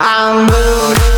I'm blue.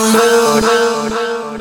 round, round, round.